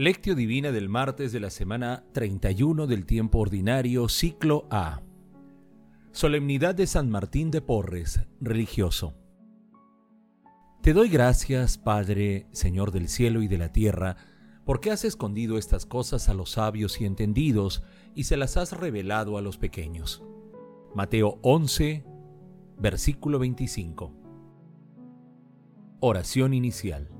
Lectio Divina del martes de la semana 31 del tiempo ordinario, ciclo A. Solemnidad de San Martín de Porres, religioso. Te doy gracias, Padre, Señor del cielo y de la tierra, porque has escondido estas cosas a los sabios y entendidos y se las has revelado a los pequeños. Mateo 11, versículo 25. Oración inicial.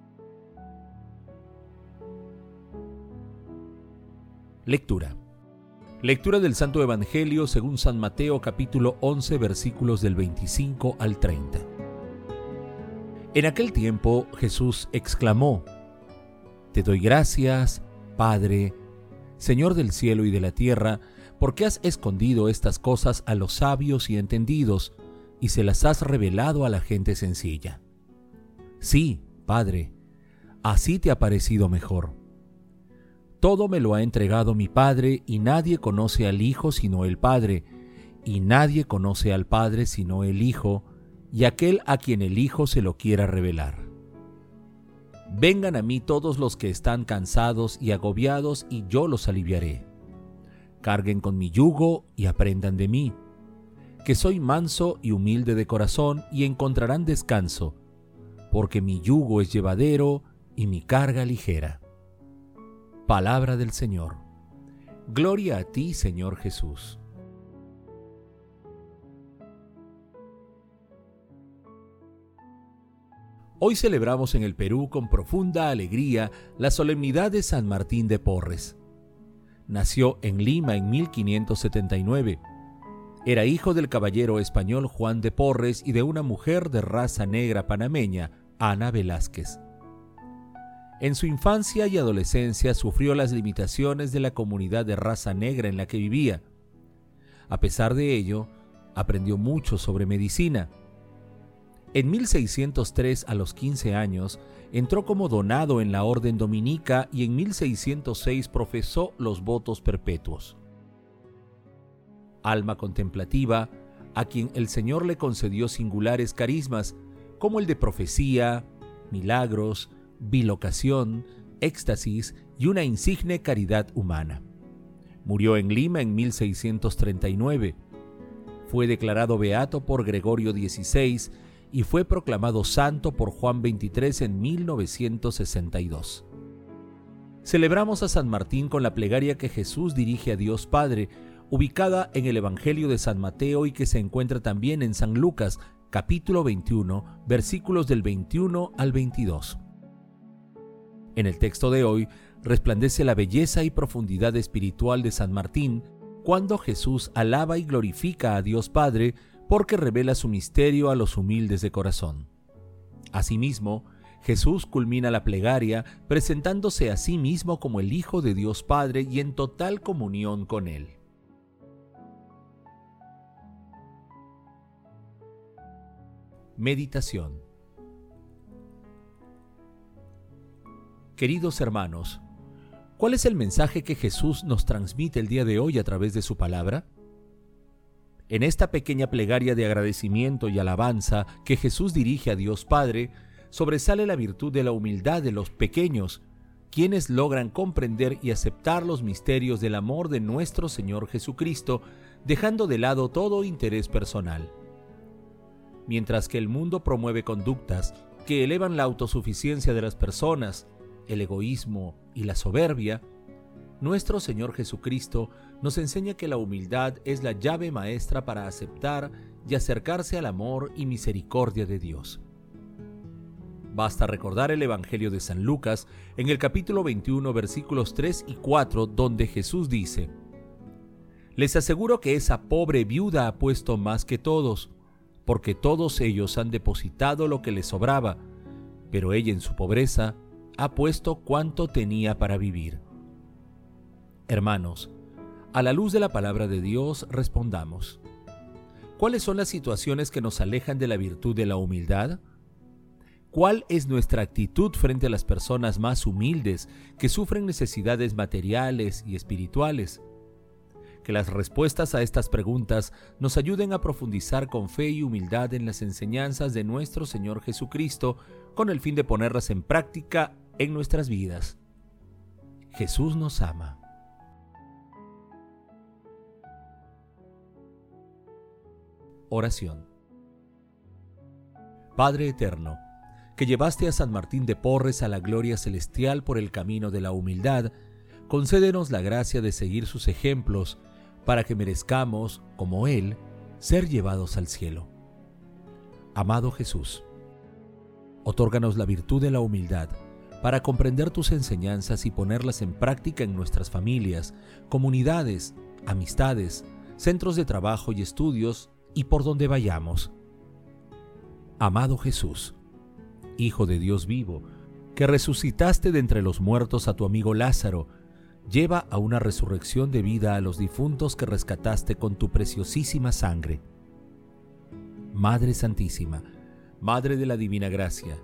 Lectura. Lectura del Santo Evangelio según San Mateo capítulo 11 versículos del 25 al 30. En aquel tiempo Jesús exclamó, Te doy gracias, Padre, Señor del cielo y de la tierra, porque has escondido estas cosas a los sabios y entendidos, y se las has revelado a la gente sencilla. Sí, Padre, así te ha parecido mejor todo me lo ha entregado mi Padre, y nadie conoce al Hijo sino el Padre, y nadie conoce al Padre sino el Hijo, y aquel a quien el Hijo se lo quiera revelar. Vengan a mí todos los que están cansados y agobiados, y yo los aliviaré. Carguen con mi yugo y aprendan de mí, que soy manso y humilde de corazón, y encontrarán descanso, porque mi yugo es llevadero y mi carga ligera. Palabra del Señor. Gloria a ti, Señor Jesús. Hoy celebramos en el Perú con profunda alegría la solemnidad de San Martín de Porres. Nació en Lima en 1579. Era hijo del caballero español Juan de Porres y de una mujer de raza negra panameña, Ana Velázquez. En su infancia y adolescencia sufrió las limitaciones de la comunidad de raza negra en la que vivía. A pesar de ello, aprendió mucho sobre medicina. En 1603, a los 15 años, entró como donado en la orden dominica y en 1606 profesó los votos perpetuos. Alma contemplativa, a quien el Señor le concedió singulares carismas, como el de profecía, milagros, bilocación, éxtasis y una insigne caridad humana. Murió en Lima en 1639. Fue declarado beato por Gregorio XVI y fue proclamado santo por Juan XXIII en 1962. Celebramos a San Martín con la plegaria que Jesús dirige a Dios Padre, ubicada en el Evangelio de San Mateo y que se encuentra también en San Lucas, capítulo 21, versículos del 21 al 22. En el texto de hoy resplandece la belleza y profundidad espiritual de San Martín cuando Jesús alaba y glorifica a Dios Padre porque revela su misterio a los humildes de corazón. Asimismo, Jesús culmina la plegaria presentándose a sí mismo como el Hijo de Dios Padre y en total comunión con Él. Meditación Queridos hermanos, ¿cuál es el mensaje que Jesús nos transmite el día de hoy a través de su palabra? En esta pequeña plegaria de agradecimiento y alabanza que Jesús dirige a Dios Padre, sobresale la virtud de la humildad de los pequeños, quienes logran comprender y aceptar los misterios del amor de nuestro Señor Jesucristo, dejando de lado todo interés personal. Mientras que el mundo promueve conductas que elevan la autosuficiencia de las personas, el egoísmo y la soberbia, nuestro Señor Jesucristo nos enseña que la humildad es la llave maestra para aceptar y acercarse al amor y misericordia de Dios. Basta recordar el Evangelio de San Lucas en el capítulo 21 versículos 3 y 4 donde Jesús dice, Les aseguro que esa pobre viuda ha puesto más que todos, porque todos ellos han depositado lo que les sobraba, pero ella en su pobreza ha puesto cuanto tenía para vivir. Hermanos, a la luz de la palabra de Dios respondamos. ¿Cuáles son las situaciones que nos alejan de la virtud de la humildad? ¿Cuál es nuestra actitud frente a las personas más humildes que sufren necesidades materiales y espirituales? Que las respuestas a estas preguntas nos ayuden a profundizar con fe y humildad en las enseñanzas de nuestro Señor Jesucristo con el fin de ponerlas en práctica en nuestras vidas. Jesús nos ama. Oración. Padre Eterno, que llevaste a San Martín de Porres a la gloria celestial por el camino de la humildad, concédenos la gracia de seguir sus ejemplos para que merezcamos, como Él, ser llevados al cielo. Amado Jesús, otórganos la virtud de la humildad para comprender tus enseñanzas y ponerlas en práctica en nuestras familias, comunidades, amistades, centros de trabajo y estudios y por donde vayamos. Amado Jesús, Hijo de Dios vivo, que resucitaste de entre los muertos a tu amigo Lázaro, lleva a una resurrección de vida a los difuntos que rescataste con tu preciosísima sangre. Madre Santísima, Madre de la Divina Gracia,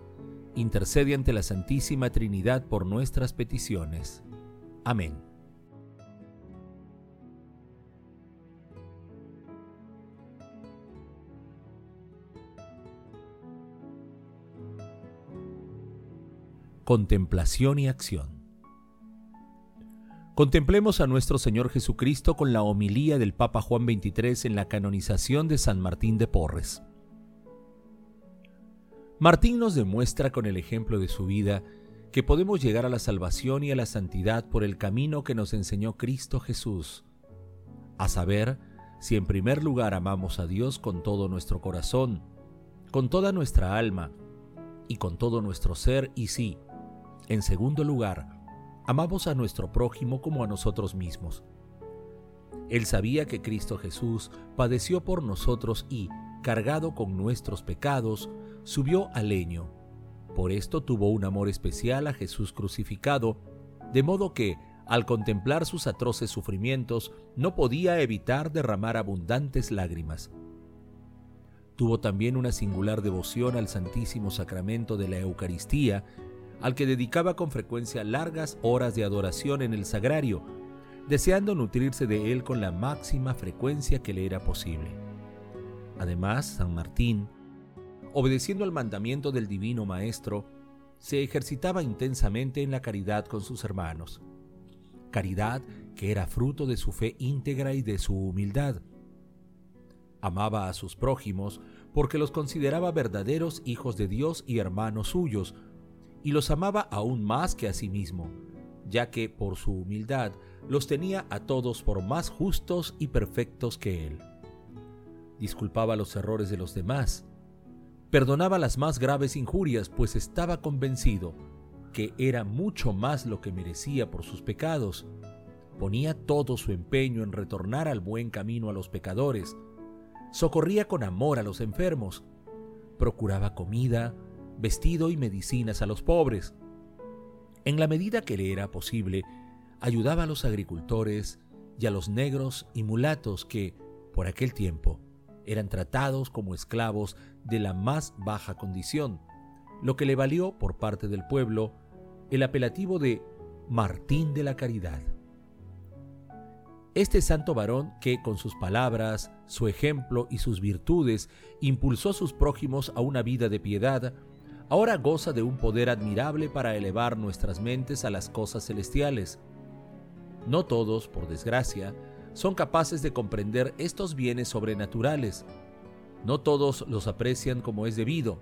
intercede ante la Santísima Trinidad por nuestras peticiones. Amén. Contemplación y acción. Contemplemos a nuestro Señor Jesucristo con la homilía del Papa Juan XXIII en la canonización de San Martín de Porres. Martín nos demuestra con el ejemplo de su vida que podemos llegar a la salvación y a la santidad por el camino que nos enseñó Cristo Jesús, a saber, si en primer lugar amamos a Dios con todo nuestro corazón, con toda nuestra alma y con todo nuestro ser, y sí, en segundo lugar, amamos a nuestro prójimo como a nosotros mismos. Él sabía que Cristo Jesús padeció por nosotros y, cargado con nuestros pecados, subió al leño. Por esto tuvo un amor especial a Jesús crucificado, de modo que, al contemplar sus atroces sufrimientos, no podía evitar derramar abundantes lágrimas. Tuvo también una singular devoción al Santísimo Sacramento de la Eucaristía al que dedicaba con frecuencia largas horas de adoración en el sagrario, deseando nutrirse de él con la máxima frecuencia que le era posible. Además, San Martín, obedeciendo al mandamiento del Divino Maestro, se ejercitaba intensamente en la caridad con sus hermanos, caridad que era fruto de su fe íntegra y de su humildad. Amaba a sus prójimos porque los consideraba verdaderos hijos de Dios y hermanos suyos, y los amaba aún más que a sí mismo, ya que por su humildad los tenía a todos por más justos y perfectos que él. Disculpaba los errores de los demás, perdonaba las más graves injurias, pues estaba convencido que era mucho más lo que merecía por sus pecados. Ponía todo su empeño en retornar al buen camino a los pecadores, socorría con amor a los enfermos, procuraba comida, vestido y medicinas a los pobres. En la medida que le era posible, ayudaba a los agricultores y a los negros y mulatos que, por aquel tiempo, eran tratados como esclavos de la más baja condición, lo que le valió por parte del pueblo el apelativo de Martín de la Caridad. Este santo varón que con sus palabras, su ejemplo y sus virtudes impulsó a sus prójimos a una vida de piedad, ahora goza de un poder admirable para elevar nuestras mentes a las cosas celestiales. No todos, por desgracia, son capaces de comprender estos bienes sobrenaturales. No todos los aprecian como es debido.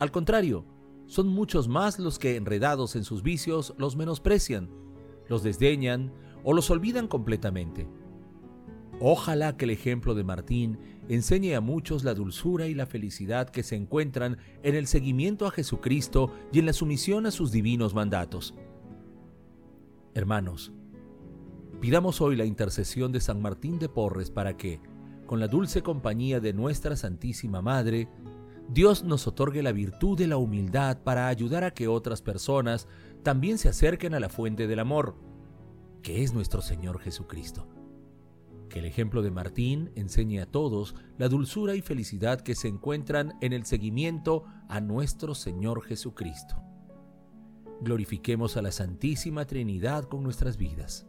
Al contrario, son muchos más los que, enredados en sus vicios, los menosprecian, los desdeñan o los olvidan completamente. Ojalá que el ejemplo de Martín enseñe a muchos la dulzura y la felicidad que se encuentran en el seguimiento a Jesucristo y en la sumisión a sus divinos mandatos. Hermanos, pidamos hoy la intercesión de San Martín de Porres para que, con la dulce compañía de nuestra Santísima Madre, Dios nos otorgue la virtud de la humildad para ayudar a que otras personas también se acerquen a la fuente del amor que es nuestro Señor Jesucristo. Que el ejemplo de Martín enseñe a todos la dulzura y felicidad que se encuentran en el seguimiento a nuestro Señor Jesucristo. Glorifiquemos a la Santísima Trinidad con nuestras vidas.